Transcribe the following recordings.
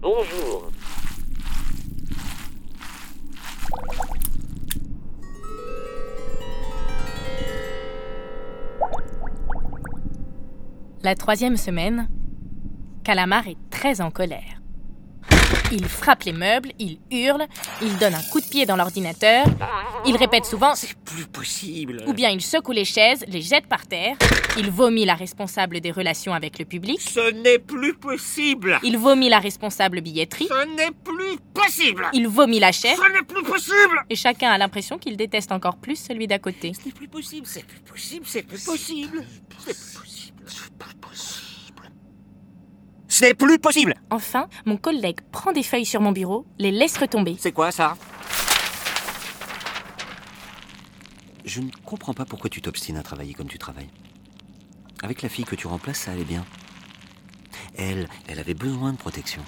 Bonjour. La troisième semaine, Calamar est très en colère. Il frappe les meubles, il hurle, il donne un coup de pied dans l'ordinateur, il répète souvent C'est plus possible. ou bien il secoue les chaises, les jette par terre, il vomit la responsable des relations avec le public, Ce n'est plus possible. il vomit la responsable billetterie, Ce n'est plus possible. il vomit la chef, Ce n'est plus possible. et chacun a l'impression qu'il déteste encore plus celui d'à côté. Ce n'est plus possible, c'est plus possible, c'est plus possible. C'est plus possible. C'est plus possible. Ce n'est plus possible. Enfin, mon collègue prend des feuilles sur mon bureau, les laisse retomber. C'est quoi ça? Je ne comprends pas pourquoi tu t'obstines à travailler comme tu travailles. Avec la fille que tu remplaces, ça allait bien. Elle, elle avait besoin de protection.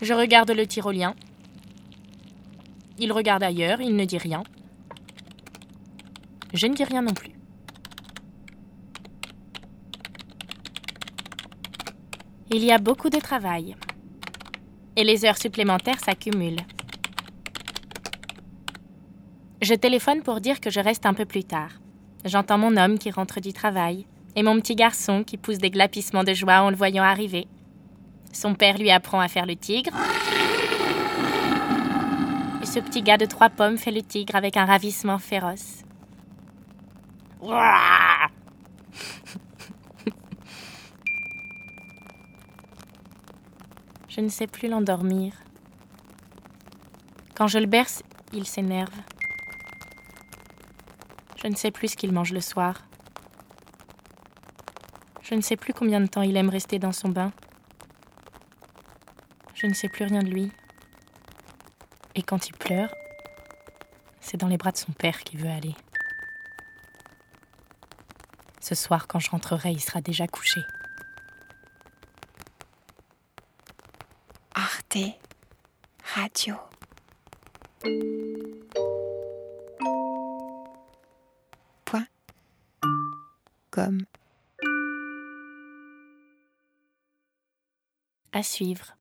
Je regarde le tyrolien. Il regarde ailleurs, il ne dit rien. Je ne dis rien non plus. Il y a beaucoup de travail. Et les heures supplémentaires s'accumulent. Je téléphone pour dire que je reste un peu plus tard. J'entends mon homme qui rentre du travail et mon petit garçon qui pousse des glapissements de joie en le voyant arriver. Son père lui apprend à faire le tigre. Et ce petit gars de trois pommes fait le tigre avec un ravissement féroce. Je ne sais plus l'endormir. Quand je le berce, il s'énerve. Je ne sais plus ce qu'il mange le soir. Je ne sais plus combien de temps il aime rester dans son bain. Je ne sais plus rien de lui. Et quand il pleure, c'est dans les bras de son père qu'il veut aller. Ce soir, quand je rentrerai, il sera déjà couché. Radio. Point. Comme. À suivre.